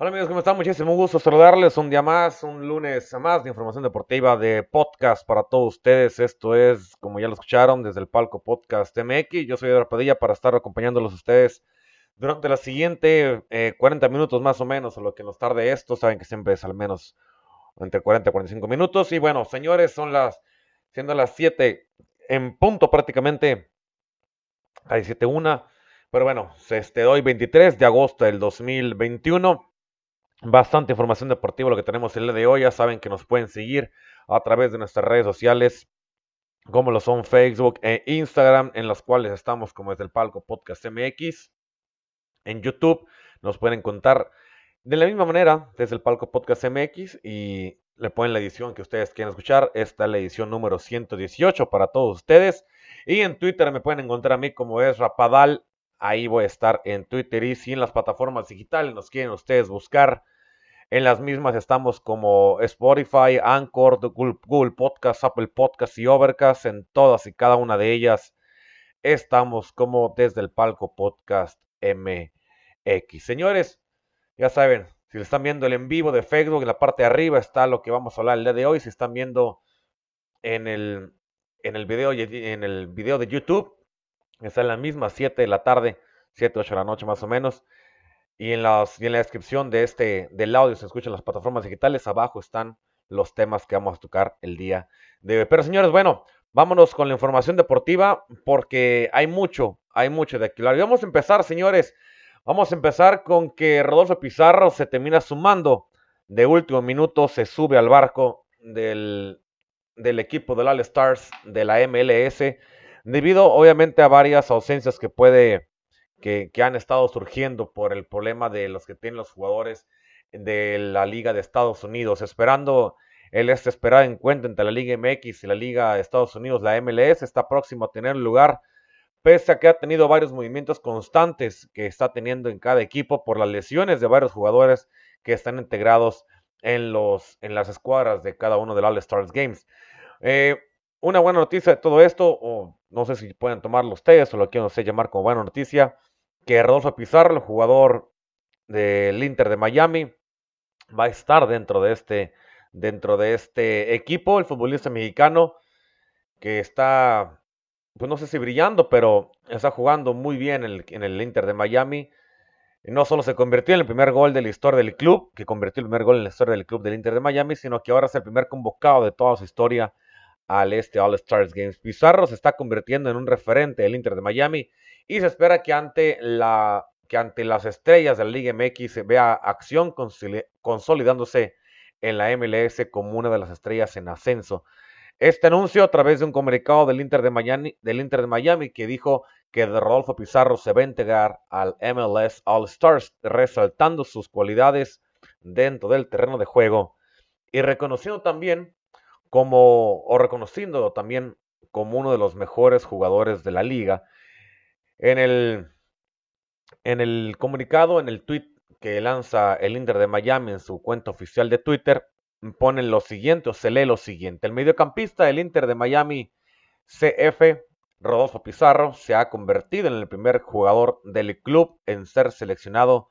Hola amigos, ¿cómo están? Muchísimo gusto saludarles un día más, un lunes más de información deportiva de podcast para todos ustedes. Esto es, como ya lo escucharon, desde el palco podcast MX. Yo soy Eduardo Padilla para estar acompañándolos a ustedes durante la siguiente 40 eh, minutos más o menos, o lo que nos tarde esto. Saben que siempre es al menos entre 40 y 45 minutos. Y bueno, señores, son las, siendo las 7 en punto prácticamente, hay 7.1. Pero bueno, este, hoy 23 de agosto del 2021 bastante información deportiva lo que tenemos el día de hoy. Ya saben que nos pueden seguir a través de nuestras redes sociales, como lo son Facebook e Instagram, en las cuales estamos como desde el palco Podcast MX. En YouTube nos pueden contar de la misma manera desde el palco Podcast MX y le ponen la edición que ustedes quieren escuchar. Esta es la edición número 118 para todos ustedes. Y en Twitter me pueden encontrar a mí como es Rapadal Ahí voy a estar en Twitter y si en las plataformas digitales nos quieren ustedes buscar, en las mismas estamos como Spotify, Anchor, Google, Podcast, Apple Podcast y Overcast. En todas y cada una de ellas estamos como desde el palco Podcast MX. Señores, ya saben, si están viendo el en vivo de Facebook, en la parte de arriba está lo que vamos a hablar el día de hoy. Si están viendo en el, en el, video, en el video de YouTube, Está en la misma, 7 de la tarde, 7, 8 de la noche más o menos. Y en, las, y en la descripción de este, del audio se escuchan las plataformas digitales. Abajo están los temas que vamos a tocar el día de hoy. Pero señores, bueno, vámonos con la información deportiva porque hay mucho, hay mucho de aquí. Y vamos a empezar, señores. Vamos a empezar con que Rodolfo Pizarro se termina sumando de último minuto, se sube al barco del, del equipo del All Stars de la MLS debido obviamente a varias ausencias que puede, que, han estado surgiendo por el problema de los que tienen los jugadores de la Liga de Estados Unidos, esperando el este esperado encuentro entre la Liga MX y la Liga de Estados Unidos, la MLS, está próximo a tener lugar, pese a que ha tenido varios movimientos constantes que está teniendo en cada equipo por las lesiones de varios jugadores que están integrados en, los, en las escuadras de cada uno de los All Stars Games. Eh, una buena noticia de todo esto, o no sé si pueden tomarlo ustedes o lo quieren sé llamar como buena noticia, que Rodolfo Pizarro, el jugador del Inter de Miami, va a estar dentro de este, dentro de este equipo, el futbolista mexicano que está, pues no sé si brillando, pero está jugando muy bien en el Inter de Miami. No solo se convirtió en el primer gol de la historia del club, que convirtió el primer gol en la historia del club del Inter de Miami, sino que ahora es el primer convocado de toda su historia al este All Stars Games. Pizarro se está convirtiendo en un referente del Inter de Miami y se espera que ante, la, que ante las estrellas de la Liga MX se vea acción consolidándose en la MLS como una de las estrellas en ascenso. Este anuncio a través de un comunicado del Inter de Miami, del Inter de Miami que dijo que Rodolfo Pizarro se va a integrar al MLS All Stars, resaltando sus cualidades dentro del terreno de juego y reconociendo también como, o reconociendo también como uno de los mejores jugadores de la liga. En el, en el comunicado, en el tweet que lanza el Inter de Miami en su cuenta oficial de Twitter, ponen lo siguiente o se lee lo siguiente. El mediocampista del Inter de Miami, CF, Rodolfo Pizarro, se ha convertido en el primer jugador del club en ser seleccionado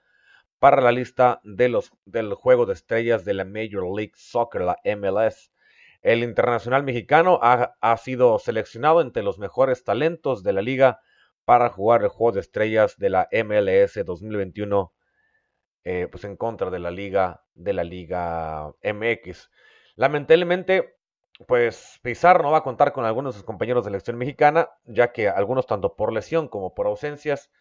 para la lista de los, del juego de estrellas de la Major League Soccer, la MLS. El internacional mexicano ha, sido seleccionado entre los mejores talentos de la liga para jugar el juego de estrellas de la MLS 2021, eh, pues en contra de la liga de la liga MX. Lamentablemente, pues Pizarro no va a contar con algunos de sus compañeros de selección mexicana, ya que algunos tanto por lesión como por ausencias,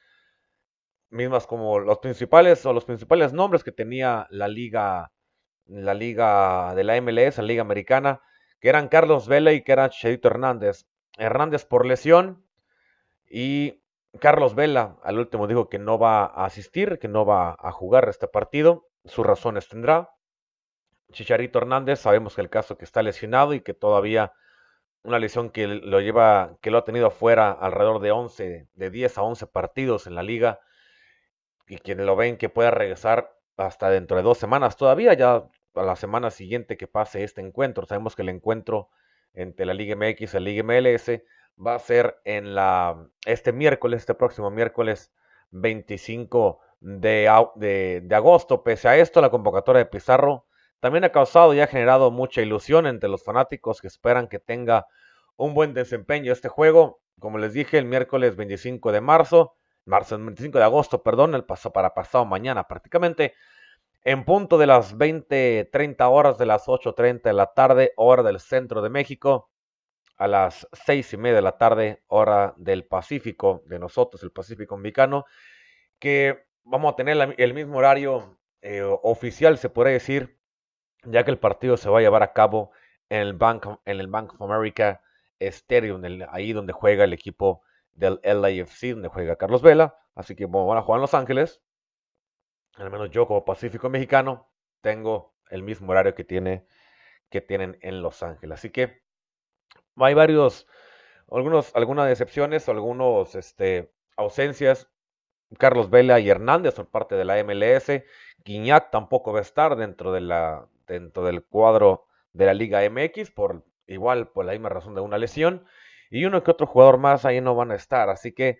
mismas como los principales o los principales nombres que tenía la liga la liga de la MLS, la liga americana, que eran Carlos Vela y que era Chedito Hernández. Hernández por lesión y Carlos Vela al último dijo que no va a asistir, que no va a jugar este partido. Sus razones tendrá. Chicharito Hernández, sabemos que el caso que está lesionado y que todavía una lesión que lo lleva, que lo ha tenido fuera alrededor de 11, de 10 a 11 partidos en la liga y quienes lo ven que pueda regresar hasta dentro de dos semanas todavía, ya a la semana siguiente que pase este encuentro. Sabemos que el encuentro entre la Liga MX y la Liga MLS va a ser en la, este miércoles, este próximo miércoles 25 de, de, agosto. Pese a esto, la convocatoria de Pizarro también ha causado y ha generado mucha ilusión entre los fanáticos que esperan que tenga un buen desempeño este juego. Como les dije, el miércoles 25 de marzo, marzo 25 de agosto, perdón, el paso para pasado mañana prácticamente, en punto de las 20, 30 horas de las 8.30 de la tarde, hora del centro de México, a las 6 y media de la tarde, hora del Pacífico, de nosotros, el Pacífico mexicano, que vamos a tener el mismo horario eh, oficial, se puede decir, ya que el partido se va a llevar a cabo en el Bank, en el Bank of America Stadium, ahí donde juega el equipo del LAFC, donde juega Carlos Vela. Así que van a jugar en Los Ángeles. Al menos yo como Pacífico Mexicano tengo el mismo horario que, tiene, que tienen en Los Ángeles. Así que hay varios, algunos, algunas decepciones algunos este, ausencias. Carlos Vela y Hernández son parte de la MLS. Guiñac tampoco va a estar dentro, de la, dentro del cuadro de la Liga MX por igual por la misma razón de una lesión. Y uno que otro jugador más ahí no van a estar. Así que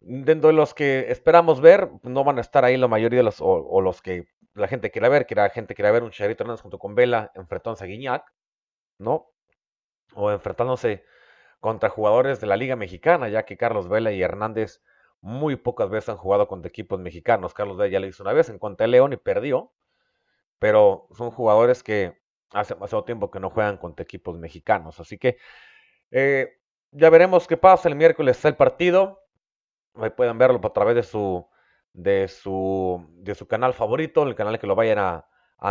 dentro de los que esperamos ver, no van a estar ahí la mayoría de los, o, los que la gente quiera ver, que la gente quiera ver un Charito Hernández junto con Vela enfrentándose a Guiñac, ¿no? O enfrentándose contra jugadores de la Liga Mexicana, ya que Carlos Vela y Hernández muy pocas veces han jugado contra equipos mexicanos. Carlos Vela ya lo hizo una vez en contra de León y perdió, pero son jugadores que hace demasiado tiempo que no juegan contra equipos mexicanos. Así que eh, ya veremos qué pasa. El miércoles está el partido. Ahí pueden verlo a través de su, de su, de su canal favorito, el canal que lo vayan a,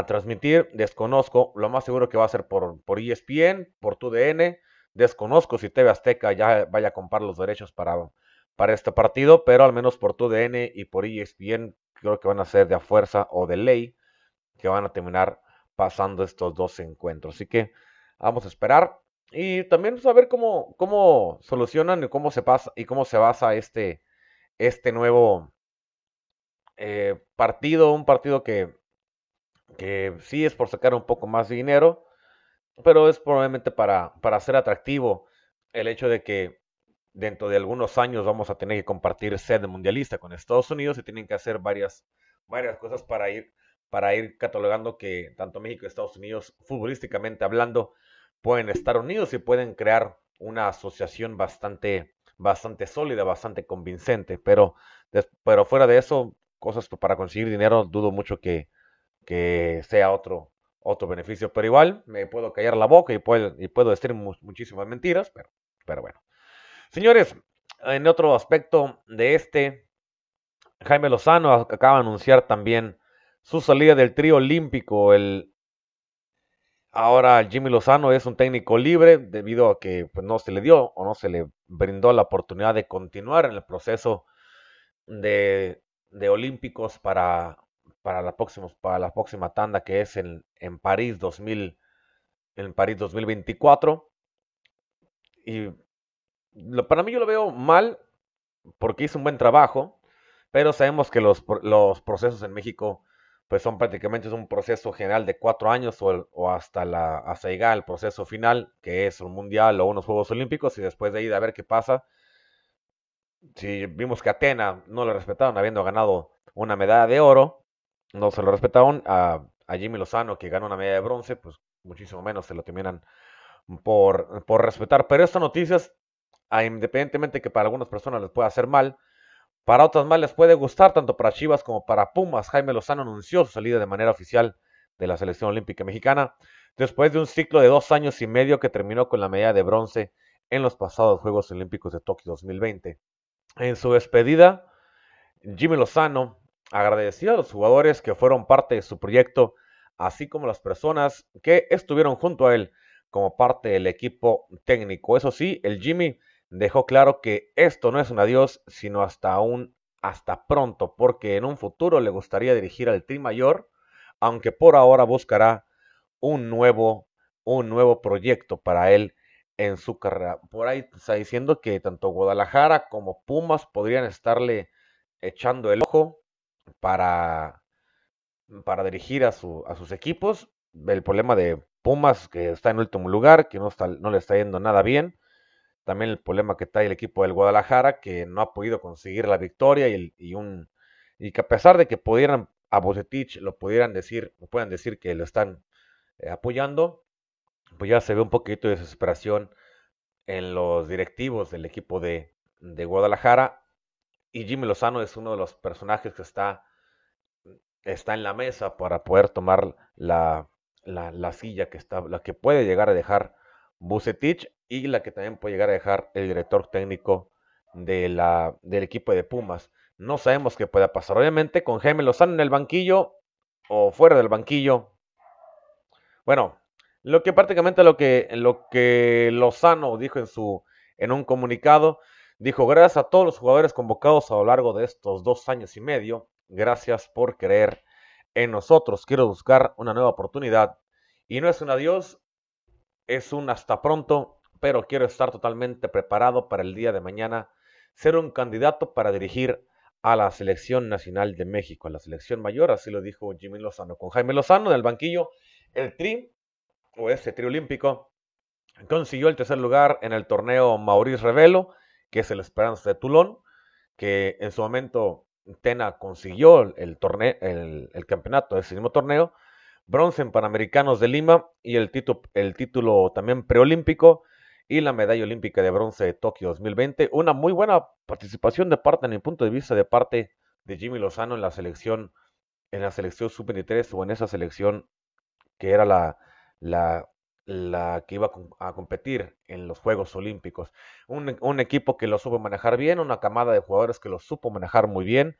transmitir. Desconozco, lo más seguro que va a ser por, por ESPN, por TUDN. Desconozco si TV Azteca ya vaya a comprar los derechos para, para este partido, pero al menos por TUDN y por ESPN creo que van a ser de a fuerza o de ley que van a terminar pasando estos dos encuentros. Así que vamos a esperar y también saber cómo, cómo solucionan y cómo se pasa y cómo se basa este, este nuevo eh, partido, un partido que, que sí es por sacar un poco más de dinero, pero es probablemente para, para ser atractivo el hecho de que dentro de algunos años vamos a tener que compartir sede mundialista con Estados Unidos y tienen que hacer varias, varias cosas para ir, para ir catalogando que tanto México y Estados Unidos, futbolísticamente hablando, pueden estar unidos y pueden crear una asociación bastante, bastante sólida, bastante convincente. Pero, pero fuera de eso, cosas para conseguir dinero, dudo mucho que, que sea otro, otro beneficio. Pero igual me puedo callar la boca y puedo, y puedo decir muchísimas mentiras, pero, pero bueno. Señores, en otro aspecto de este, Jaime Lozano acaba de anunciar también su salida del trío olímpico. El Ahora Jimmy Lozano es un técnico libre debido a que pues, no se le dio o no se le brindó la oportunidad de continuar en el proceso de, olímpicos para, para, la próxima, para la próxima tanda que es en, en París 2000, en París 2024. Y para mí yo lo veo mal porque hizo un buen trabajo, pero sabemos que los, los procesos en México pues son prácticamente un proceso general de cuatro años o, hasta, la, hasta llegar al proceso final, que es un mundial o unos Juegos Olímpicos, y después de ahí a ver qué pasa. Si vimos que Atena no lo respetaron habiendo ganado una medalla de oro, no se lo respetaron a, a Jimmy Lozano que ganó una medalla de bronce, pues muchísimo menos se lo terminan por, por respetar. Pero estas noticias, independientemente que para algunas personas les pueda hacer mal, para otras más les puede gustar, tanto para Chivas como para Pumas. Jaime Lozano anunció su salida de manera oficial de la selección olímpica mexicana después de un ciclo de dos años y medio que terminó con la medalla de bronce en los pasados Juegos Olímpicos de Tokio 2020. En su despedida, Jimmy Lozano agradeció a los jugadores que fueron parte de su proyecto, así como las personas que estuvieron junto a él como parte del equipo técnico. Eso sí, el Jimmy dejó claro que esto no es un adiós, sino hasta un hasta pronto, porque en un futuro le gustaría dirigir al Tri Mayor, aunque por ahora buscará un nuevo, un nuevo proyecto para él en su carrera. Por ahí está diciendo que tanto Guadalajara como Pumas podrían estarle echando el ojo para, para dirigir a, su, a sus equipos. El problema de Pumas, que está en último lugar, que no, está, no le está yendo nada bien. También el problema que trae el equipo del Guadalajara, que no ha podido conseguir la victoria y, y un, y que a pesar de que pudieran a Bocetich lo pudieran decir, puedan decir que lo están eh, apoyando, pues ya se ve un poquito de desesperación en los directivos del equipo de, de Guadalajara. Y Jimmy Lozano es uno de los personajes que está, está en la mesa para poder tomar la, la, la silla que, está, la que puede llegar a dejar Bucetich y la que también puede llegar a dejar el director técnico de la, del equipo de Pumas. No sabemos qué pueda pasar. Obviamente, con Jaime Lozano en el banquillo o fuera del banquillo. Bueno, lo que prácticamente lo que, lo que Lozano dijo en, su, en un comunicado, dijo, gracias a todos los jugadores convocados a lo largo de estos dos años y medio, gracias por creer en nosotros. Quiero buscar una nueva oportunidad. Y no es un adiós, es un hasta pronto, pero quiero estar totalmente preparado para el día de mañana, ser un candidato para dirigir a la selección nacional de México, a la selección mayor, así lo dijo Jimmy Lozano. Con Jaime Lozano en el banquillo, el tri, o ese tri olímpico, consiguió el tercer lugar en el torneo Maurice Revelo, que es el Esperanza de Tulón, que en su momento Tena consiguió el, el, el campeonato de ese mismo torneo, bronce en Panamericanos de Lima y el, título, el título también preolímpico y la medalla olímpica de bronce de Tokio 2020. Una muy buena participación de parte, en mi punto de vista, de parte de Jimmy Lozano en la selección, en la selección sub-23 o en esa selección que era la, la, que iba a competir en los Juegos Olímpicos. Un, equipo que lo supo manejar bien, una camada de jugadores que lo supo manejar muy bien.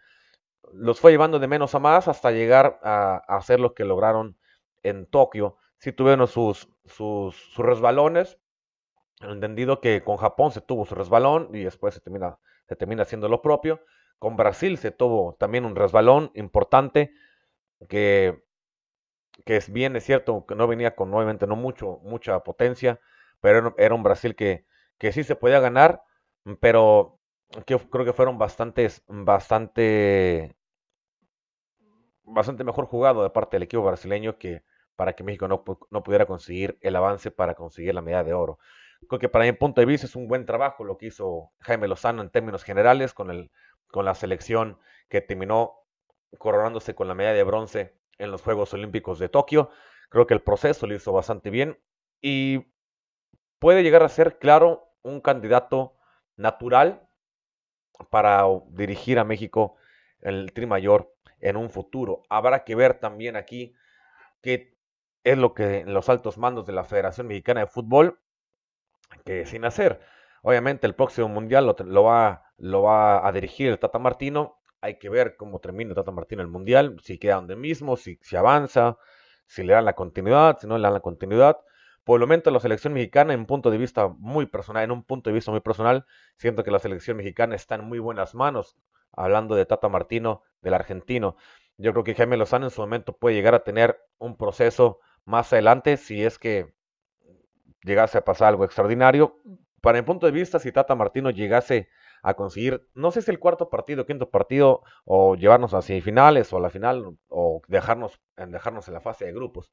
Los fue llevando de menos a más hasta llegar a, hacer lo que lograron en Tokio. Sí tuvieron sus, sus, sus resbalones, entendido que con Japón se tuvo su resbalón y después se termina, se termina haciendo lo propio. Con Brasil se tuvo también un resbalón importante que, que es bien, es cierto, que no venía con nuevamente no mucho, mucha potencia, pero era un Brasil que, que sí se podía ganar, pero que creo que fueron bastantes, bastante, bastante mejor jugado de parte del equipo brasileño que para que México no, no pudiera conseguir el avance para conseguir la medalla de oro. Creo que para mi punto de vista es un buen trabajo lo que hizo Jaime Lozano en términos generales con, el, con la selección que terminó coronándose con la medalla de bronce en los Juegos Olímpicos de Tokio. Creo que el proceso lo hizo bastante bien y puede llegar a ser, claro, un candidato natural para dirigir a México el Tri Mayor en un futuro. Habrá que ver también aquí qué es lo que los altos mandos de la Federación Mexicana de Fútbol que sin hacer. Obviamente el próximo mundial lo, va, a dirigir el Tata Martino. Hay que ver cómo termina Tata Martino el mundial, si queda donde mismo, si, si avanza, si le dan la continuidad, si no le dan la continuidad. Por el momento la selección mexicana en punto de vista muy personal, en un punto de vista muy personal, siento que la selección mexicana está en muy buenas manos, hablando de Tata Martino, del argentino. Yo creo que Jaime Lozano en su momento puede llegar a tener un proceso más adelante si es que llegase a pasar algo extraordinario. Para mi punto de vista, si Tata Martino llegase a conseguir, no sé si el cuarto partido, quinto partido, o llevarnos a semifinales o a la final, o dejarnos, dejarnos en la fase de grupos,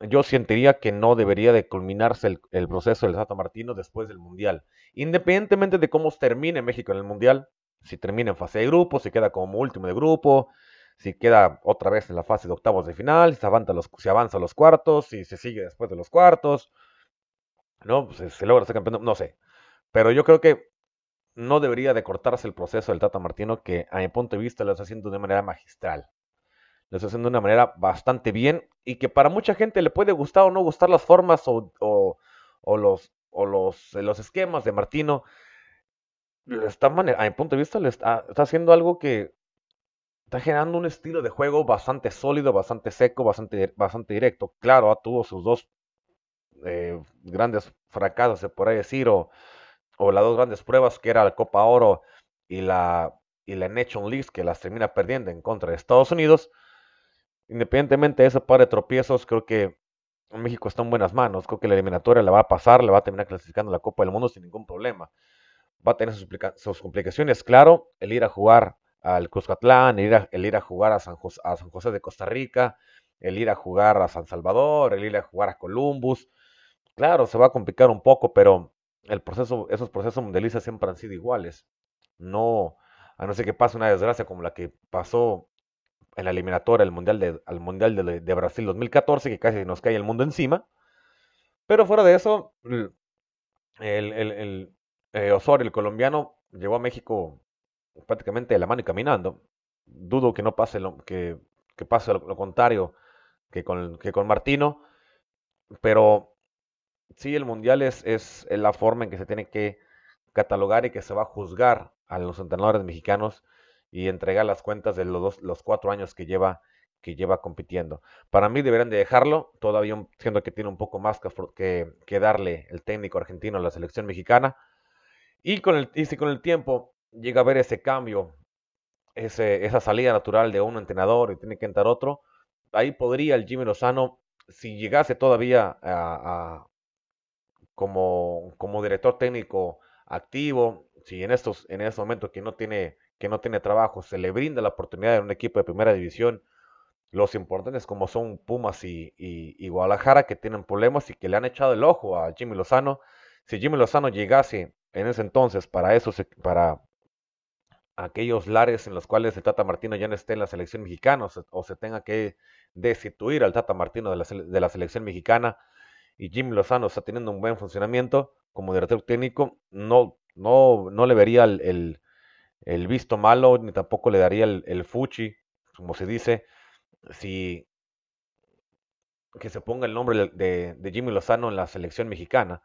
yo sentiría que no debería de culminarse el, el proceso del Tata Martino después del Mundial. Independientemente de cómo termine México en el Mundial, si termina en fase de grupos, si queda como último de grupo, si queda otra vez en la fase de octavos de final, si avanza, los, avanza a los cuartos, si se sigue después de los cuartos, ¿no? Se logra ser campeón, no sé. Pero yo creo que no debería de cortarse el proceso del Tata Martino, que a mi punto de vista lo está haciendo de manera magistral. Lo está haciendo de una manera bastante bien y que para mucha gente le puede gustar o no gustar las formas o, o, o los, o los, los esquemas de Martino. A mi punto de vista, le está, haciendo algo que está generando un estilo de juego bastante sólido, bastante seco, bastante, bastante directo. Claro, tuvo sus dos eh, grandes fracasos, se podría decir, o, o, las dos grandes pruebas que era la Copa Oro y la, y la Nation League, que las termina perdiendo en contra de Estados Unidos. Independientemente de ese par de tropiezos, creo que México está en buenas manos. Creo que la eliminatoria la va a pasar, le va a terminar clasificando la Copa del Mundo sin ningún problema. Va a tener sus, complicaciones, claro, el ir a jugar al Cuscatlán, el ir a, el ir a jugar a San, José, de Costa Rica, el ir a jugar a San Salvador, el ir a jugar a Columbus. Claro, se va a complicar un poco, pero el proceso, esos procesos mundialistas siempre han sido iguales. No, a no ser que pase una desgracia como la que pasó en la eliminatoria al Mundial de, al mundial de, Brasil 2014, que casi nos cae el mundo encima. Pero fuera de eso, el, el, eh, Osorio, el colombiano, llegó a México prácticamente de la mano y caminando. Dudo que no pase lo, que, pase lo, contrario que con, que con Martino, pero sí, el Mundial es, es la forma en que se tiene que catalogar y que se va a juzgar a los entrenadores mexicanos y entregar las cuentas de los, dos, los cuatro años que lleva, que lleva compitiendo. Para mí deberían de dejarlo, todavía siendo que tiene un poco más que, que, darle el técnico argentino a la selección mexicana. Y, con el, y si con el tiempo llega a ver ese cambio, ese, esa salida natural de un entrenador y tiene que entrar otro, ahí podría el Jimmy Lozano, si llegase todavía a, como, como director técnico activo, si en estos en este momento que no tiene que no tiene trabajo se le brinda la oportunidad en un equipo de primera división, los importantes como son Pumas y, y, Guadalajara que tienen problemas y que le han echado el ojo a Jimmy Lozano, si Jimmy Lozano llegase en ese entonces para eso para aquellos lares en los cuales el Tata Martino ya no esté en la selección mexicana o se, tenga que destituir al Tata Martino de la, de la selección mexicana y Jimmy Lozano está teniendo un buen funcionamiento como director técnico, no no, no le vería el, visto malo, ni tampoco le daría el, fuchi, como se dice, si que se ponga el nombre de, Jimmy Lozano en la selección mexicana.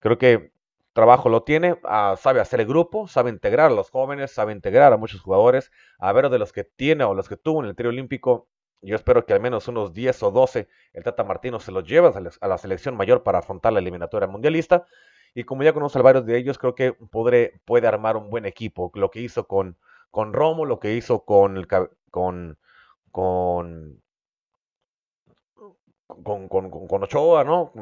Creo que trabajo lo tiene, ah, sabe hacer el grupo, sabe integrar a los jóvenes, sabe integrar a muchos jugadores, a ver de los que tiene o los que tuvo en el trío olímpico. Yo espero que al menos unos 10 o 12 el Tata Martino se los lleve a la selección mayor para afrontar la eliminatoria mundialista. Y como ya conozco a varios de ellos, creo que podré, puede armar un buen equipo. Lo que hizo con, con Romo, lo que hizo con, el, con, con, con, con, Ochoa, ¿no?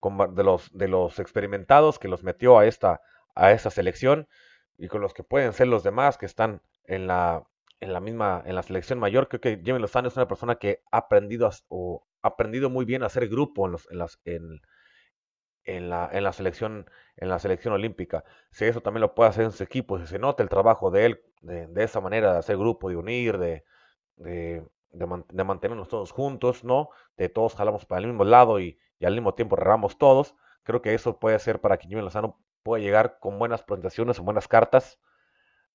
De, los, de los experimentados que los metió a esta, a esta selección y con los que pueden ser los demás que están en la, en la misma, en la selección mayor. Creo que Jimmy Lozano es una persona que ha aprendido, o, ha aprendido muy bien a hacer grupo en, los, en, las, en, en la, en la, selección, en la selección olímpica. Si eso también lo puede hacer en su equipo, si se nota el trabajo de él de, esa manera de hacer grupo, de unir, de, de, de, mantenernos todos juntos, ¿no? De todos jalamos para el mismo lado y, al mismo tiempo remamos todos. Creo que eso puede ser para que Jimmy Lozano pueda llegar con buenas presentaciones, o buenas cartas,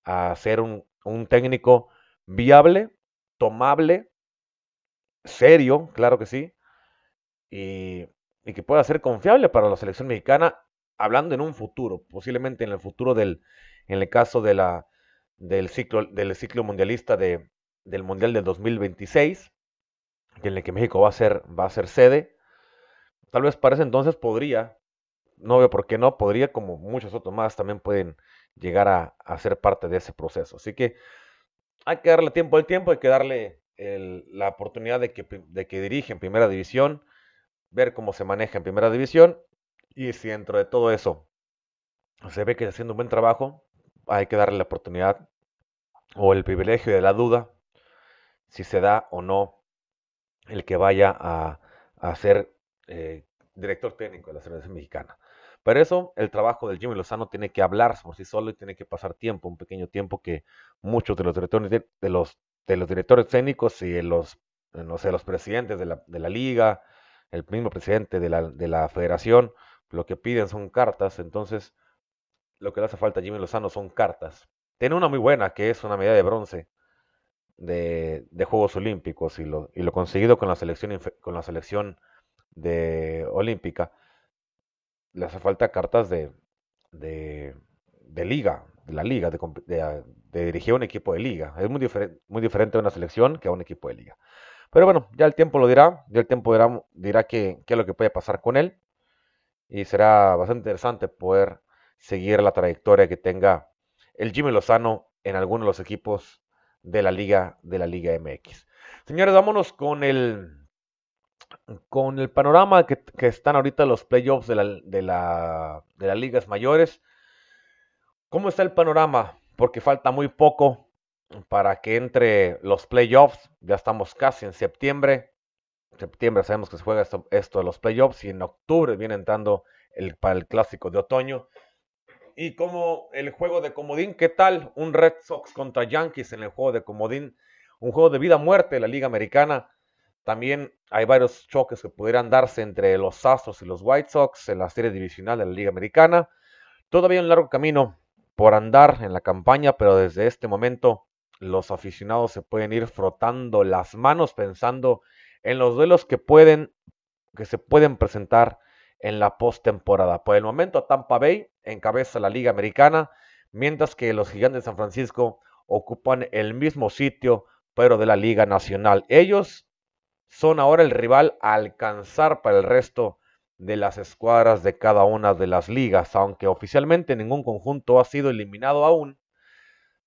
a ser un, un técnico viable, tomable, serio, claro que sí, y, y que pueda ser confiable para la selección mexicana, hablando en un futuro, posiblemente en el futuro del, en el caso de la, del, ciclo, del ciclo mundialista de, del Mundial del 2026, en el que México va a ser, va a ser sede. Tal vez para ese entonces podría, no veo por qué no, podría, como muchos otros más, también pueden llegar a, a ser parte de ese proceso. Así que hay que darle tiempo al tiempo, hay que darle la oportunidad de que, de que dirige en primera división ver cómo se maneja en primera división y si dentro de todo eso se ve que está haciendo un buen trabajo, hay que darle la oportunidad o el privilegio de la duda si se da o no el que vaya a, a ser eh, director técnico de la selección mexicana. Pero eso, el trabajo del Jimmy Lozano tiene que hablar por sí solo y tiene que pasar tiempo, un pequeño tiempo que muchos de los directores de, los, de los directores técnicos y los, no sé, los presidentes de la, de la liga, el mismo presidente de la, de la federación, lo que piden son cartas, entonces lo que le hace falta a Jimmy Lozano son cartas. Tiene una muy buena, que es una medalla de bronce de, de Juegos Olímpicos y lo, y lo conseguido con la selección, con la selección de olímpica. Le hace falta cartas de, de, liga, de la liga, de, de, dirigir un equipo de liga. Es muy, diferente muy diferente a una selección que a un equipo de liga. Pero bueno, ya el tiempo lo dirá, ya el tiempo dirá, dirá qué, es lo que puede pasar con él. Y será bastante interesante poder seguir la trayectoria que tenga el Jimmy Lozano en alguno de los equipos de la Liga, de la Liga MX. Señores, vámonos con el con el panorama que, están ahorita los playoffs de, la, de, de las ligas mayores, ¿cómo está el panorama? Porque falta muy poco para que entre los playoffs, ya estamos casi en septiembre, septiembre sabemos que se juega esto, esto de los playoffs y en octubre viene entrando el, para el clásico de otoño. Y como el juego de comodín, ¿qué tal? Un Red Sox contra Yankees en el juego de comodín, un juego de vida muerte de la Liga Americana. También hay varios choques que pudieran darse entre los Astros y los White Sox en la serie divisional de la Liga Americana. Todavía un largo camino por andar en la campaña, pero desde este momento los aficionados se pueden ir frotando las manos pensando en los duelos que pueden que se pueden presentar en la postemporada. Por el momento Tampa Bay encabeza la Liga Americana, mientras que los Gigantes de San Francisco ocupan el mismo sitio, pero de la Liga Nacional. Ellos son ahora el rival a alcanzar para el resto de las escuadras de cada una de las ligas, aunque oficialmente ningún conjunto ha sido eliminado aún.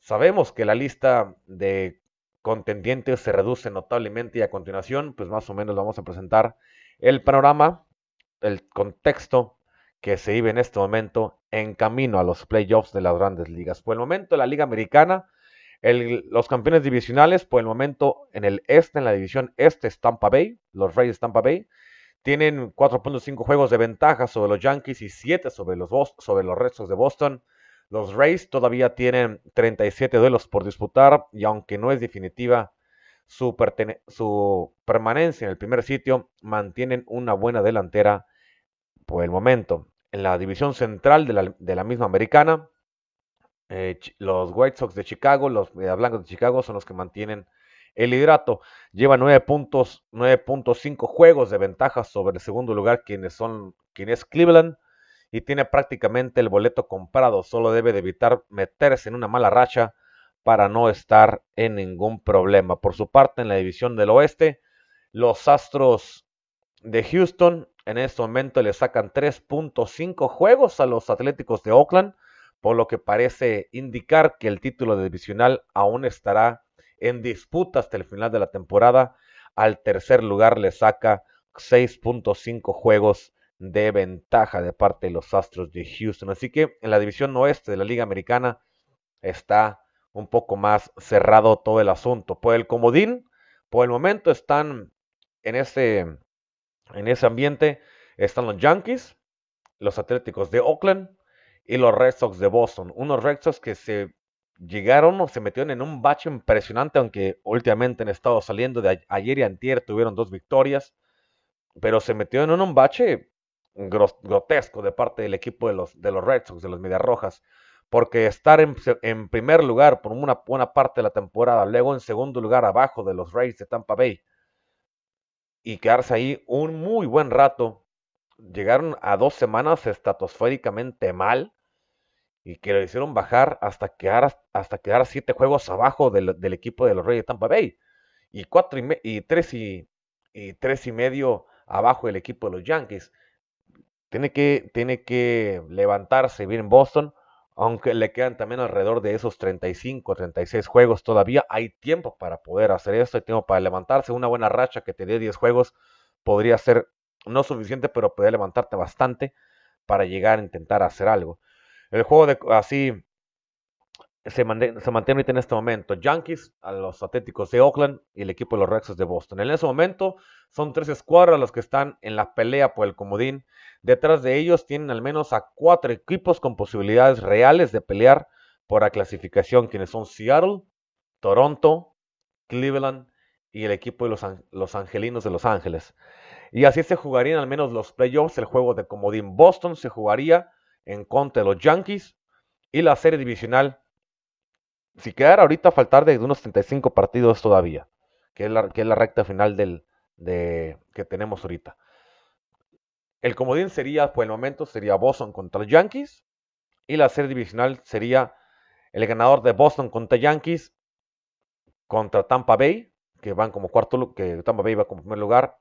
Sabemos que la lista de contendientes se reduce notablemente y a continuación, pues más o menos vamos a presentar el panorama, el contexto que se vive en este momento en camino a los playoffs de las grandes ligas. Por el momento, la Liga Americana, los campeones divisionales, por el momento en el este, en la división este, Tampa Bay, los Reyes Tampa Bay, tienen 4.5 juegos de ventaja sobre los Yankees y 7 sobre los, sobre los restos de Boston. Los Rays todavía tienen 37 duelos por disputar y aunque no es definitiva su, permanencia en el primer sitio, mantienen una buena delantera por el momento. En la división central de la, misma americana, eh, los White Sox de Chicago, los Blancos de Chicago son los que mantienen el liderato. Lleva 9 puntos, 9.5 juegos de ventaja sobre el segundo lugar, quienes son, quien es Cleveland y tiene prácticamente el boleto comprado. Solo debe de evitar meterse en una mala racha para no estar en ningún problema. Por su parte, en la división del oeste, los Astros de Houston en este momento le sacan 3.5 juegos a los Atléticos de Oakland, por lo que parece indicar que el título divisional aún estará en disputa hasta el final de la temporada. Al tercer lugar le saca 6.5 juegos de ventaja de parte de los Astros de Houston. Así que en la división oeste de la Liga Americana está un poco más cerrado todo el asunto. Por el comodín, por el momento están en ese, en ese ambiente, están los Yankees, los Atléticos de Oakland y los Red Sox de Boston. Unos Red Sox que se llegaron o se metieron en un bache impresionante, aunque últimamente han estado saliendo de ayer y antier, tuvieron dos victorias, pero se metieron en un bache grotesco de parte del equipo de los, de los Red Sox, de los Medias Rojas, porque estar en, primer lugar por una buena parte de la temporada, luego en segundo lugar abajo de los Rays de Tampa Bay y quedarse ahí un muy buen rato, llegaron a dos semanas estratosféricamente mal y que lo hicieron bajar hasta quedar, hasta quedar siete juegos abajo del, equipo de los Reyes de Tampa Bay y cuatro y, tres y, y tres y medio abajo del equipo de los Yankees. Tiene que, tiene que levantarse bien Boston, aunque le quedan también alrededor de esos 35, 36 juegos todavía. Hay tiempo para poder hacer esto, hay tiempo para levantarse. Una buena racha que te dé 10 juegos podría ser no suficiente, pero podría levantarte bastante para llegar a intentar hacer algo. El juego de así se, mantiene, se mantiene en este momento. Yankees a los Atléticos de Oakland y el equipo de los Rexos de Boston. En ese momento son tres escuadras los que están en la pelea por el comodín. Detrás de ellos tienen al menos a cuatro equipos con posibilidades reales de pelear por la clasificación, quienes son Seattle, Toronto, Cleveland y el equipo de los, los Angelinos de Los Ángeles. Y así se jugarían al menos los playoffs, el juego de comodín. Boston se jugaría en contra de los Yankees y la serie divisional si quedara ahorita faltar de unos 35 partidos todavía, que es la, que es la recta final del, de, que tenemos ahorita. El comodín sería, por el momento, sería Boston contra los Yankees. Y la serie divisional sería el ganador de Boston contra Yankees contra Tampa Bay, que van como cuarto, que Tampa Bay va como primer lugar.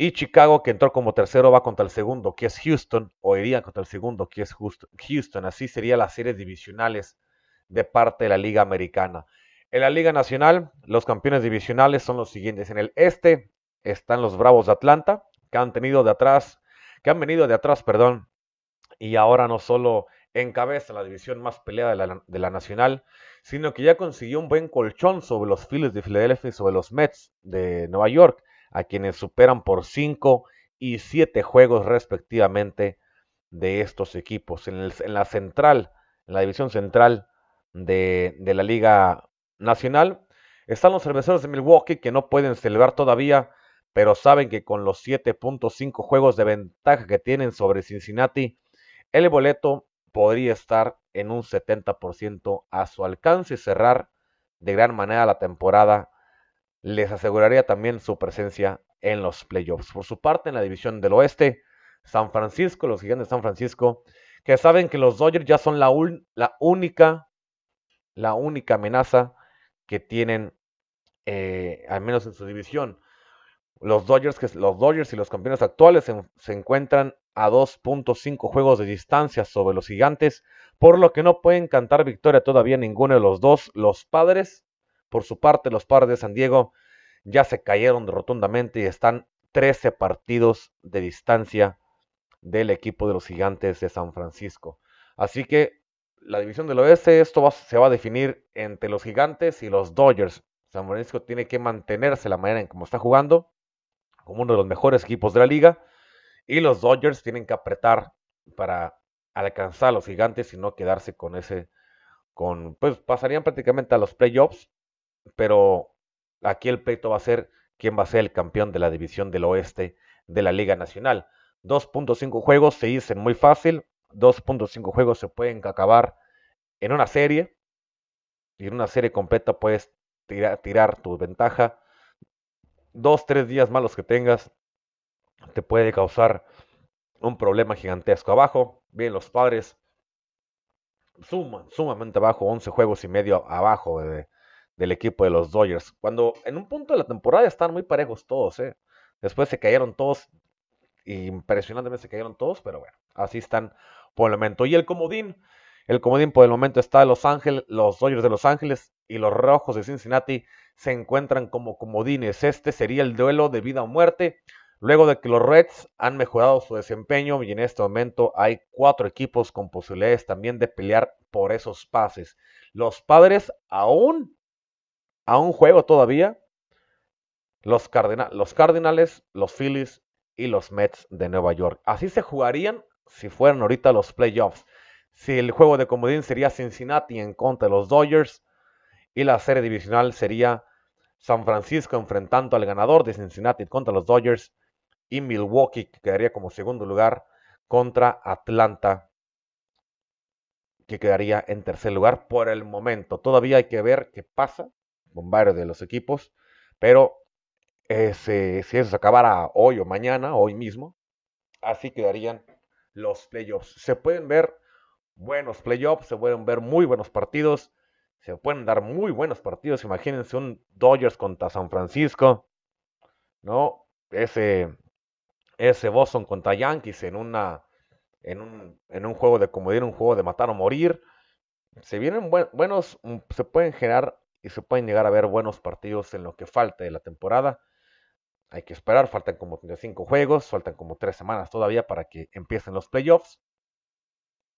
Y Chicago, que entró como tercero, va contra el segundo, que es Houston, o iría contra el segundo, que es Houston. Así serían las series divisionales de parte de la Liga Americana. En la Liga Nacional, los campeones divisionales son los siguientes. En el este, están los Bravos de Atlanta, que han tenido de atrás, que han venido de atrás, perdón, y ahora no solo encabeza la división más peleada de la, de la, nacional, sino que ya consiguió un buen colchón sobre los Phillies de Filadelfia y sobre los Mets de Nueva York, a quienes superan por 5 y 7 juegos respectivamente de estos equipos. En, el, en, la central, en la división central de, de la Liga Nacional, están los cerveceros de Milwaukee que no pueden celebrar todavía, pero saben que con los 7.5 juegos de ventaja que tienen sobre Cincinnati, el boleto podría estar en un 70% a su alcance y cerrar de gran manera la temporada. Les aseguraría también su presencia en los playoffs. Por su parte, en la división del oeste, San Francisco, los gigantes de San Francisco, que saben que los Dodgers ya son la, única, la única amenaza que tienen, eh, al menos en su división. Los Dodgers, que, los Dodgers y los campeones actuales se, se encuentran a 2.5 juegos de distancia sobre los gigantes, por lo que no pueden cantar victoria todavía ninguno de los dos. Los padres, por su parte, los padres de San Diego ya se cayeron rotundamente y están 13 partidos de distancia del equipo de los gigantes de San Francisco. Así que la división del oeste, esto se va a definir entre los gigantes y los Dodgers. San Francisco tiene que mantenerse la manera en cómo está jugando, como uno de los mejores equipos de la liga, y los Dodgers tienen que apretar para alcanzar a los gigantes y no quedarse con ese, con, pues pasarían prácticamente a los playoffs, pero aquí el pleito va a ser quién va a ser el campeón de la división del oeste de la Liga Nacional. 2.5 juegos se dicen muy fácil, 2.5 juegos se pueden acabar en una serie, y en una serie completa puedes tirar, tu ventaja. Dos, tres días malos que tengas te puede causar un problema gigantesco. Abajo, bien, los padres suman, sumamente abajo, 11 juegos y medio abajo de, del equipo de los Dodgers. Cuando en un punto de la temporada están muy parejos todos, ¿eh? Después se cayeron todos, impresionantemente se cayeron todos, pero bueno, así están por el momento. Y el comodín, el comodín por el momento está Los Ángeles, los Dodgers de Los Ángeles y los Rojos de Cincinnati se encuentran como comodines. Este sería el duelo de vida o muerte. Luego de que los Reds han mejorado su desempeño y en este momento hay cuatro equipos con posibilidades también de pelear por esos pases. Los Padres aún, a un juego todavía, los, los Cardinales, los Phillies y los Mets de Nueva York. Así se jugarían si fueran ahorita los playoffs. Si el juego de comodín sería Cincinnati en contra de los Dodgers y la serie divisional sería San Francisco enfrentando al ganador de Cincinnati contra los Dodgers y Milwaukee, que quedaría como segundo lugar, contra Atlanta, que quedaría en tercer lugar por el momento. Todavía hay que ver qué pasa con varios de los equipos, pero eh, si, eso se acabara hoy o mañana, hoy mismo, así quedarían los playoffs. Se pueden ver buenos playoffs, se pueden ver muy buenos partidos, se pueden dar muy buenos partidos. Imagínense un Dodgers contra San Francisco, ¿no? Ese ese Boston contra Yankees en una en un, en un juego de comodín, un juego de matar o morir. Se vienen buenos, se pueden generar se pueden llegar a ver buenos partidos en lo que falta de la temporada. Hay que esperar, faltan como 35 juegos, faltan como 3 semanas todavía para que empiecen los playoffs.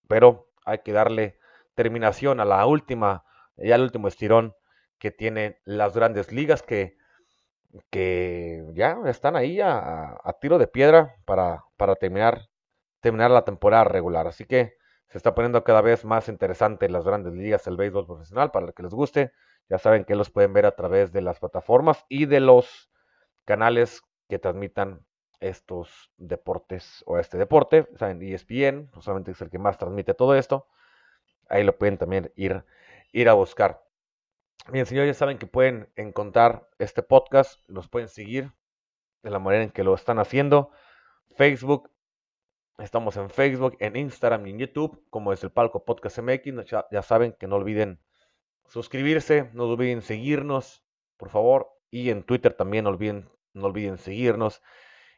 Pero hay que darle terminación a la última, ya el último estirón que tienen las grandes ligas que que ya están ahí a, tiro de piedra para, para terminar, terminar la temporada regular. Así que se está poniendo cada vez más interesante las grandes ligas del béisbol profesional. Para los que les guste, ya saben que los pueden ver a través de las plataformas y de los canales que transmitan estos deportes o este deporte. Saben, ESPN, solamente es el que más transmite todo esto. Ahí lo pueden también ir, ir a buscar. Bien, señores, ya saben que pueden encontrar este podcast, los pueden seguir de la manera en que lo están haciendo. Facebook, estamos en Facebook, en Instagram y en YouTube, como es el Palco Podcast MX. Ya, ya saben que no olviden suscribirse, no olviden seguirnos, por favor. Y en Twitter también no olviden, no olviden seguirnos.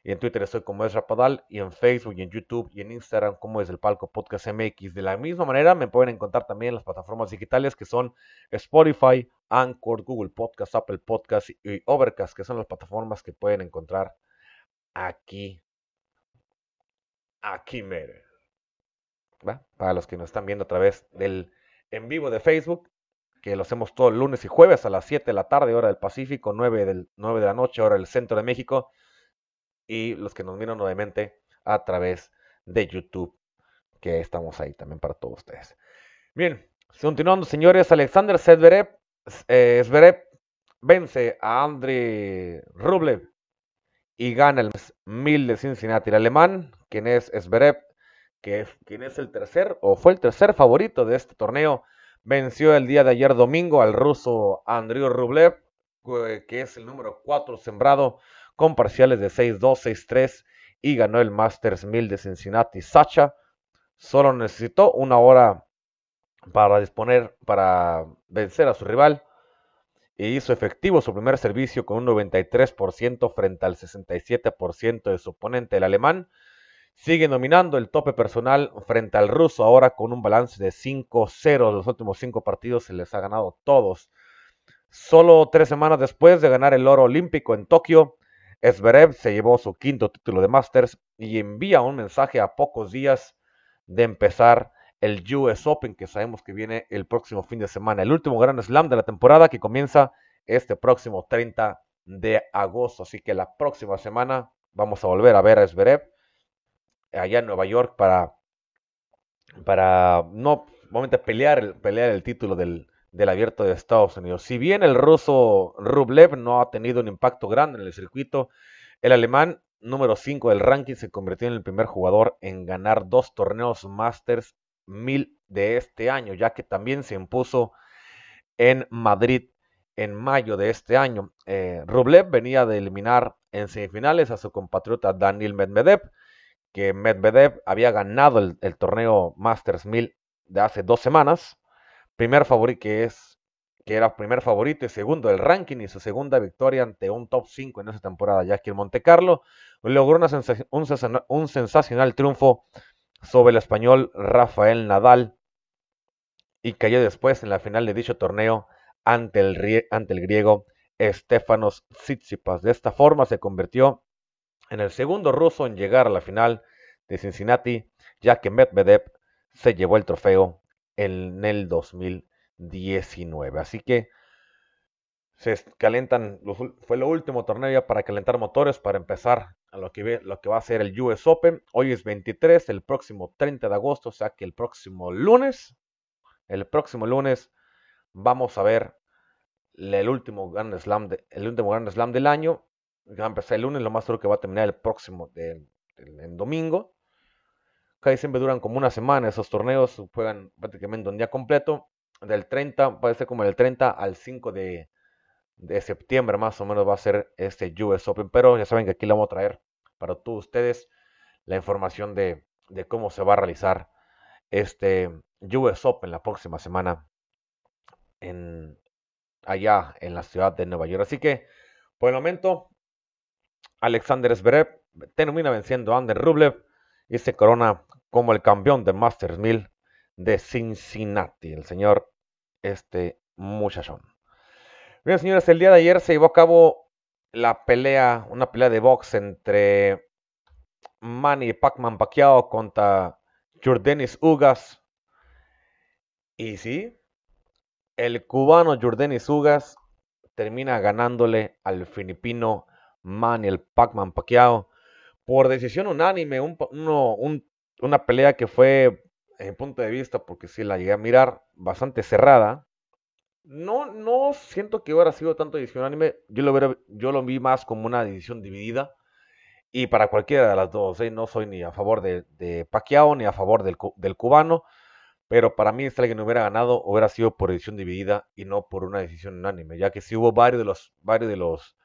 Y en Twitter estoy como es Rapadal. Y en Facebook y en YouTube y en Instagram como es el Palco Podcast MX. De la misma manera me pueden encontrar también en las plataformas digitales que son Spotify, Anchor, Google Podcast, Apple Podcast y Overcast, que son las plataformas que pueden encontrar aquí. Aquí, mere. Para los que nos están viendo a través del en vivo de Facebook, que lo hacemos todos lunes y jueves a las 7 de la tarde, hora del Pacífico, 9, del, 9 de la noche, hora del centro de México y los que nos miran nuevamente a través de YouTube, que estamos ahí también para todos ustedes. Bien, continuando, señores, Alexander Zverev, eh, vence a Andrei Rublev y gana el 1000 de Cincinnati. El alemán, quien es Zverev, que quien es el tercer o fue el tercer favorito de este torneo, venció el día de ayer domingo al ruso Andriy Rublev, que es el número 4 sembrado con parciales de 6-2, 6-3 y ganó el Masters 1000 de Cincinnati. Sacha solo necesitó una hora para disponer, para vencer a su rival e hizo efectivo su primer servicio con un 93% frente al 67% de su oponente, el alemán. Sigue dominando el tope personal frente al ruso ahora con un balance de 5-0. Los últimos cinco partidos se les ha ganado todos. Solo tres semanas después de ganar el oro olímpico en Tokio, Esberev se llevó su quinto título de Masters y envía un mensaje a pocos días de empezar el US Open que sabemos que viene el próximo fin de semana, el último gran slam de la temporada que comienza este próximo 30 de agosto. Así que la próxima semana vamos a volver a ver a Esberev allá en Nueva York para, para no pelear el, pelear el título del, del abierto de Estados Unidos. Si bien el ruso Rublev no ha tenido un impacto grande en el circuito, el alemán número 5 del ranking se convirtió en el primer jugador en ganar dos torneos Masters 1000 de este año, ya que también se impuso en Madrid en mayo de este año. Eh, Rublev venía de eliminar en semifinales a su compatriota Daniel Medvedev, que Medvedev había ganado el, torneo Masters 1000 de hace dos semanas primer favorito, que es que era primer favorito y segundo del ranking y su segunda victoria ante un top 5 en esa temporada, ya que el Monte Carlo logró un, sensacional triunfo sobre el español Rafael Nadal y cayó después en la final de dicho torneo ante el, ante el griego Stefanos Tsitsipas. De esta forma se convirtió en el segundo ruso en llegar a la final de Cincinnati, ya que Medvedev se llevó el trofeo en el 2019. Así que se calentan, fue el último torneo ya para calentar motores, para empezar a lo que, lo que va a ser el US Open. Hoy es 23, el próximo 30 de agosto, o sea que el próximo lunes, el próximo lunes vamos a ver el último Grand Slam, el último Grand Slam del año. Va a empezar el lunes, lo más seguro que va a terminar el próximo, de, el domingo. Casi siempre duran como una semana esos torneos, juegan prácticamente un día completo. Del 30, puede ser como del 30 al 5 de, septiembre más o menos va a ser este US Open. Pero ya saben que aquí le vamos a traer para todos ustedes la información de, cómo se va a realizar este US Open la próxima semana en, allá en la ciudad de Nueva York. Así que, por el momento, Alexander Zverev termina venciendo a Ander Rublev y se corona como el campeón de Masters 1000 de Cincinnati, el señor este muchachón. Bien, señores, el día de ayer se llevó a cabo la pelea, una pelea de box entre Manny Pacman Pacquiao contra Jordanis Ugas. Y sí, el cubano Jordanis Ugas termina ganándole al filipino Manny el Pacman Pacquiao por decisión unánime, un, un una pelea que fue, en punto de vista, porque si la llegué a mirar, bastante cerrada. No, no siento que hubiera sido tanto decisión unánime. Yo lo, yo lo vi más como una decisión dividida. Y para cualquiera de las dos, ¿eh? no soy ni a favor de, de Pacquiao ni a favor del, del cubano. Pero para mí, si alguien hubiera ganado, hubiera sido por decisión dividida y no por una decisión unánime. Ya que sí hubo varios de los, varios de los,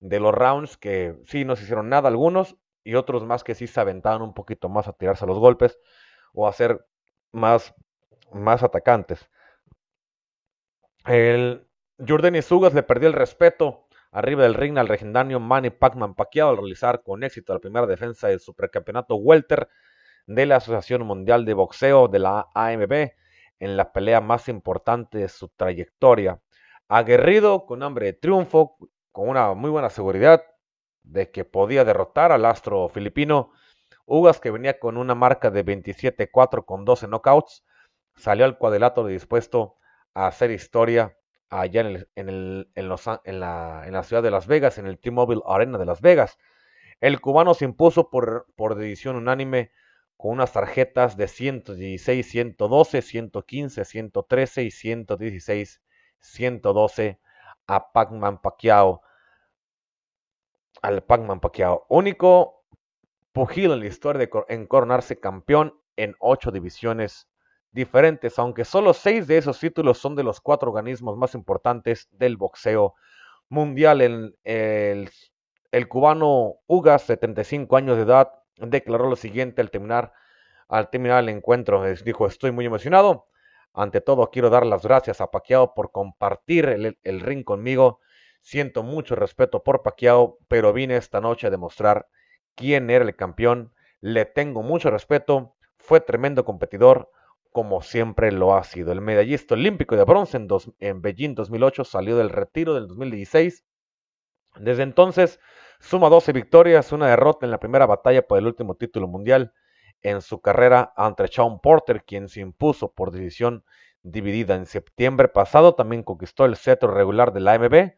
de los rounds que sí no se hicieron nada algunos y otros más que sí se aventaban un poquito más a tirarse a los golpes o a ser más, más atacantes. El Jordan Isugas le perdió el respeto arriba del ring al legendario Manny Pacman Pacquiao al realizar con éxito la primera defensa del supercampeonato welter de la Asociación Mundial de Boxeo de la AMB en la pelea más importante de su trayectoria. Aguerrido, con hambre de triunfo, con una muy buena seguridad de que podía derrotar al astro filipino, Ugas, que venía con una marca de 27-4 con 12 knockouts, salió al cuadrilátero dispuesto a hacer historia allá en, la, ciudad de Las Vegas, en el T-Mobile Arena de Las Vegas. El cubano se impuso por, decisión unánime con unas tarjetas de 116, 112, 115, 113 y 116, 112 a Pac-Man Pacquiao. Al Pac-Man Pacquiao. Único pugil en la historia de coronarse campeón en ocho divisiones diferentes, aunque solo seis de esos títulos son de los cuatro organismos más importantes del boxeo mundial. El, el, el cubano Ugas, 75 años de edad, declaró lo siguiente al terminar, al terminar el encuentro. Dijo, estoy muy emocionado. Ante todo, quiero dar las gracias a Paquiao por compartir el, el ring conmigo. Siento mucho respeto por Paquiao, pero vine esta noche a demostrar quién era el campeón. Le tengo mucho respeto. Fue tremendo competidor como siempre lo ha sido. El medallista olímpico de bronce en, en Beijing 2008 salió del retiro del 2016. Desde entonces suma 12 victorias, una derrota en la primera batalla por el último título mundial en su carrera ante Sean Porter, quien se impuso por decisión dividida. En septiembre pasado también conquistó el cetro regular de la AMB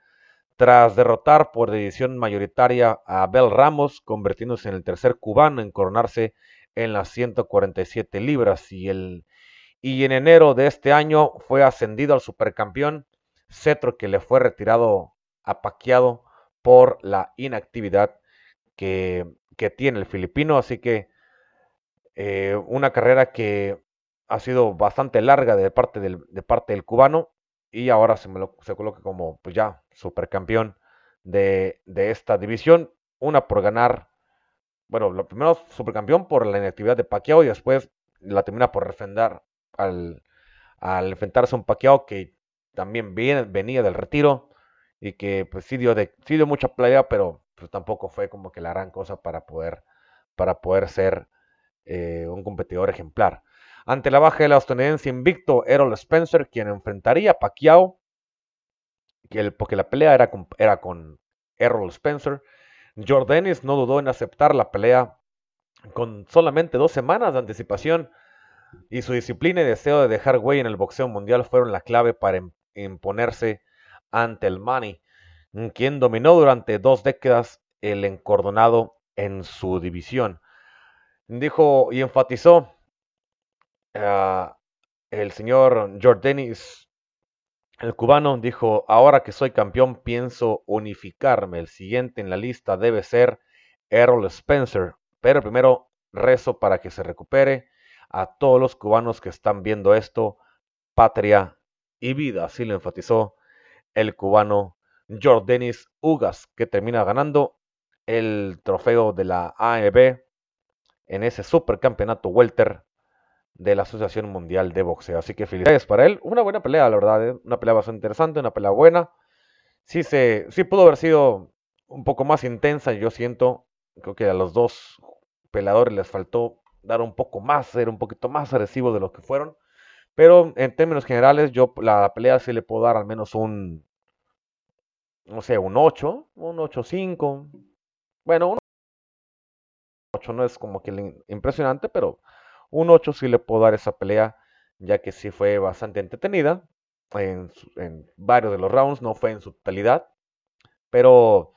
tras derrotar por decisión mayoritaria a Abel Ramos, convirtiéndose en el tercer cubano en coronarse en las 147 libras. Y el y en enero de este año fue ascendido al supercampeón, cetro que le fue retirado apaqueado por la inactividad que, tiene el filipino, así que eh, una carrera que ha sido bastante larga de parte del, de parte del cubano y ahora se, me lo, se coloca como pues ya supercampeón de, de esta división, una por ganar, bueno, lo primero supercampeón por la inactividad de Pacquiao y después la termina por refrendar al, enfrentarse a un Pacquiao que también venía del retiro y que pues sí dio, de, sí dio mucha playa, pero pues, tampoco fue como que la gran cosa para poder, para poder ser eh, un competidor ejemplar. Ante la baja del estadounidense invicto Errol Spencer, quien enfrentaría a Pacquiao, que porque la pelea era con, era con Errol Spencer, Jordanis no dudó en aceptar la pelea con solamente dos semanas de anticipación y su disciplina y deseo de dejar huella en el boxeo mundial fueron la clave para imponerse ante el Money, quien dominó durante dos décadas el encordonado en su división. Dijo y enfatizó uh, el señor Jordanis, el cubano, dijo, ahora que soy campeón pienso unificarme. El siguiente en la lista debe ser Errol Spencer, pero primero rezo para que se recupere a todos los cubanos que están viendo esto, patria y vida, así lo enfatizó el cubano Jordanis Ugas, que termina ganando el trofeo de la AEB en ese supercampeonato welter de la Asociación Mundial de Boxeo. Así que felicidades para él. Una buena pelea, la verdad. ¿eh? Una pelea bastante interesante, una pelea buena. Sí, se, sí pudo haber sido un poco más intensa, yo siento. Creo que a los dos peleadores les faltó dar un poco más, ser un poquito más agresivo de lo que fueron. Pero en términos generales, yo la pelea sí le puedo dar al menos un, no sé, un 8, un 8-5. Bueno, un 8 no es como que impresionante, pero un 8 sí le puedo dar esa pelea, ya que sí fue bastante entretenida en, varios de los rounds, no fue en su totalidad, pero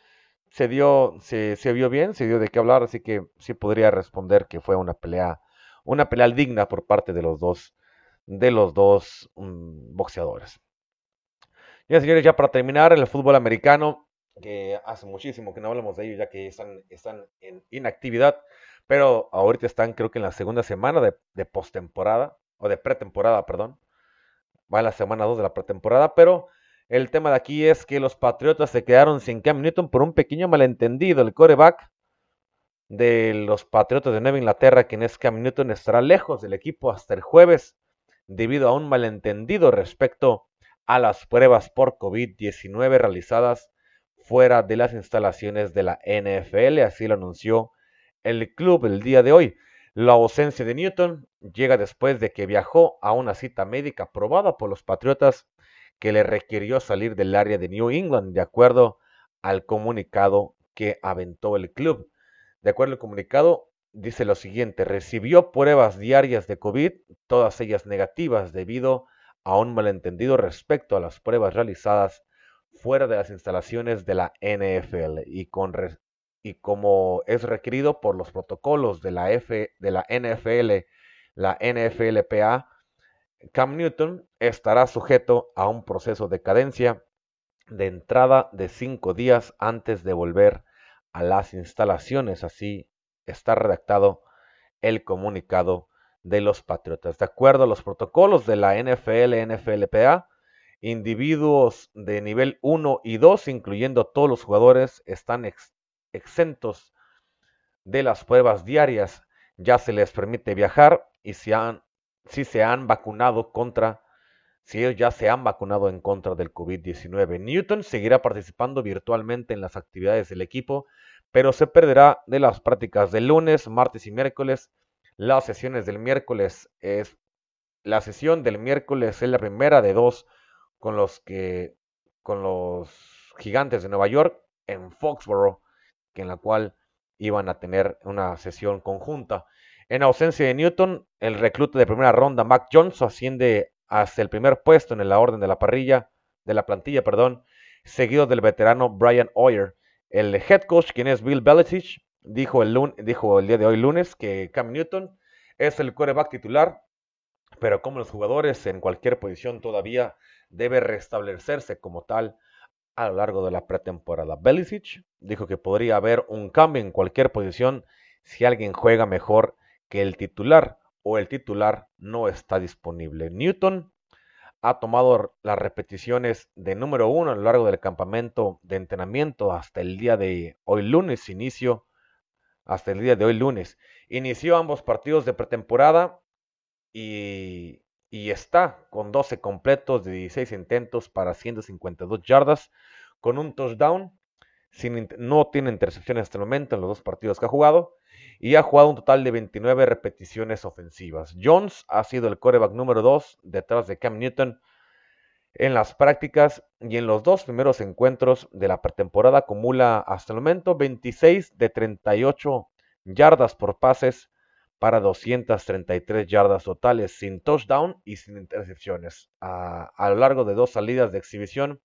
se dio, se, se, vio bien, se dio de qué hablar, así que sí podría responder que fue una pelea, una pelea digna por parte de los dos, de los dos mm, boxeadores. Bien, señores, ya para terminar, el fútbol americano, que hace muchísimo que no hablamos de ello, ya que están, están en inactividad, pero ahorita están creo que en la segunda semana de, postemporada, o de pretemporada, perdón. Va en la semana 2 de la pretemporada, pero el tema de aquí es que los Patriotas se quedaron sin Cam Newton por un pequeño malentendido. El coreback de los Patriotas de Nueva Inglaterra, quien es Cam Newton, estará lejos del equipo hasta el jueves debido a un malentendido respecto a las pruebas por COVID-19 realizadas fuera de las instalaciones de la NFL, así lo anunció el club el día de hoy. La ausencia de Newton llega después de que viajó a una cita médica aprobada por los Patriotas que le requirió salir del área de New England, de acuerdo al comunicado que aventó el club. De acuerdo al comunicado, dice lo siguiente, recibió pruebas diarias de COVID, todas ellas negativas debido a un malentendido respecto a las pruebas realizadas fuera de las instalaciones de la NFL y, con y como es requerido por los protocolos de la, NFL, la NFLPA, Cam Newton estará sujeto a un proceso de cadencia de entrada de cinco días antes de volver a las instalaciones. Así está redactado el comunicado de los Patriotas. De acuerdo a los protocolos de la NFL, NFLPA, individuos de nivel 1 y 2, incluyendo todos los jugadores, están exentos de las pruebas diarias. Ya se les permite viajar y si, se han vacunado contra, si ellos ya se han vacunado en contra del COVID-19. Newton seguirá participando virtualmente en las actividades del equipo, pero se perderá de las prácticas de lunes, martes y miércoles las sesiones del miércoles es la sesión del miércoles es la primera de dos con los que con los gigantes de Nueva York en Foxborough, en la cual iban a tener una sesión conjunta. En ausencia de Newton, el recluta de primera ronda Mac Jones asciende hasta el primer puesto en la orden de la parrilla de la plantilla, perdón, seguido del veterano Brian Hoyer. El head coach, quien es Bill Belichick, dijo el, dijo el día de hoy lunes que Cam Newton es el quarterback titular, pero como los jugadores en cualquier posición todavía debe restablecerse como tal a lo largo de la pretemporada. Belichick dijo que podría haber un cambio en cualquier posición si alguien juega mejor que el titular o el titular no está disponible. Newton ha tomado las repeticiones de número uno a lo largo del campamento de entrenamiento hasta el día de hoy lunes, inicio hasta el día de hoy lunes. Inició ambos partidos de pretemporada y, está con 12 completos de 16 intentos para 152 yardas, con un touchdown. Sin, no tiene intercepciones hasta el momento en los dos partidos que ha jugado y ha jugado un total de 29 repeticiones ofensivas. Jones ha sido el coreback número 2 detrás de Cam Newton en las prácticas y en los dos primeros encuentros de la pretemporada acumula hasta el momento 26 de 38 yardas por pases para 233 yardas totales sin touchdown y sin intercepciones. A, lo largo de dos salidas de exhibición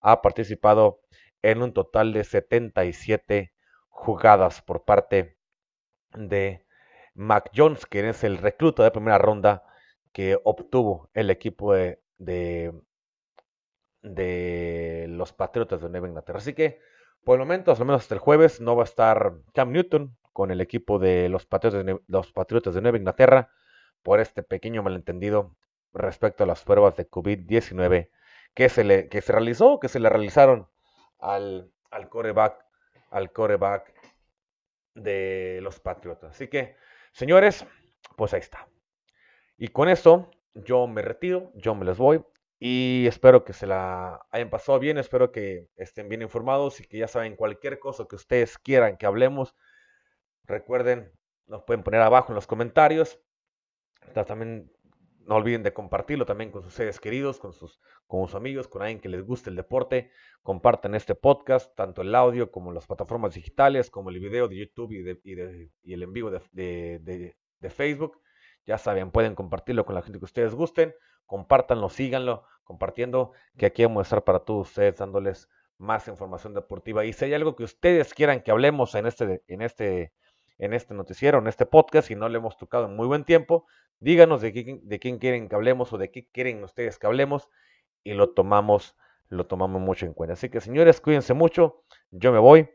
ha participado en un total de 77 jugadas por parte de Mac Jones, quien es el recluta de primera ronda que obtuvo el equipo de, de los Patriotas de Nueva Inglaterra. Así que, por el momento, al menos hasta el jueves, no va a estar Cam Newton con el equipo de los Patriotas de, los Patriotas de Nueva Inglaterra por este pequeño malentendido respecto a las pruebas de COVID-19 que se que se realizó, que se le realizaron al, al coreback, al coreback de los Patriotas. Así que, señores, pues ahí está. Y con eso yo me retiro, yo me les voy. Y espero que se la hayan pasado bien, espero que estén bien informados y que ya saben cualquier cosa que ustedes quieran que hablemos. Recuerden, nos pueden poner abajo en los comentarios. También no olviden de compartirlo también con sus seres queridos, con sus, con sus amigos, con alguien que les guste el deporte. Compartan este podcast, tanto el audio como las plataformas digitales, como el video de YouTube y, de, y, de, y el en vivo de, de Facebook. Ya saben, pueden compartirlo con la gente que ustedes gusten compártanlo, síganlo, compartiendo, que aquí vamos a estar para todos ustedes dándoles más información deportiva. Y si hay algo que ustedes quieran que hablemos en este, en este, en este noticiero, en este podcast, y no le hemos tocado en muy buen tiempo, díganos de quién, de quién quieren que hablemos o de qué quieren ustedes que hablemos y lo tomamos, lo tomamos mucho en cuenta. Así que señores, cuídense mucho, yo me voy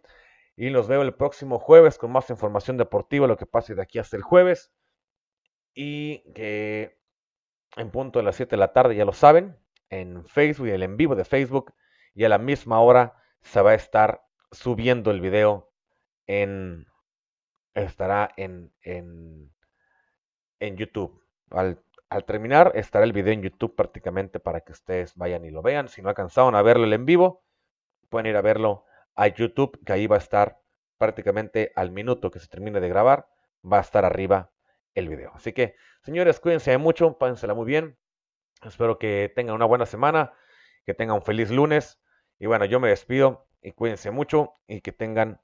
y los veo el próximo jueves con más información deportiva, lo que pase de aquí hasta el jueves. Y que en punto de las 7 de la tarde, ya lo saben, en Facebook, el en vivo de Facebook, y a la misma hora se va a estar subiendo el video en estará en, en, en YouTube. Al, al, terminar estará el video en YouTube prácticamente para que ustedes vayan y lo vean. Si no alcanzaron a verlo en vivo, pueden ir a verlo a YouTube, que ahí va a estar prácticamente al minuto que se termine de grabar, va a estar arriba el video. Así que, señores, cuídense mucho, pásensela muy bien. Espero que tengan una buena semana, que tengan un feliz lunes. Y bueno, yo me despido y cuídense mucho y que tengan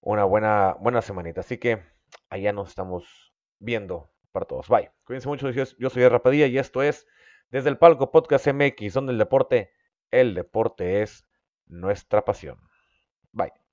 una buena, buena semanita. Así que allá nos estamos viendo para todos. Bye. Cuídense mucho. Yo soy Rapadilla y esto es Desde el Palco Podcast MX, donde el deporte, el deporte es nuestra pasión. Bye.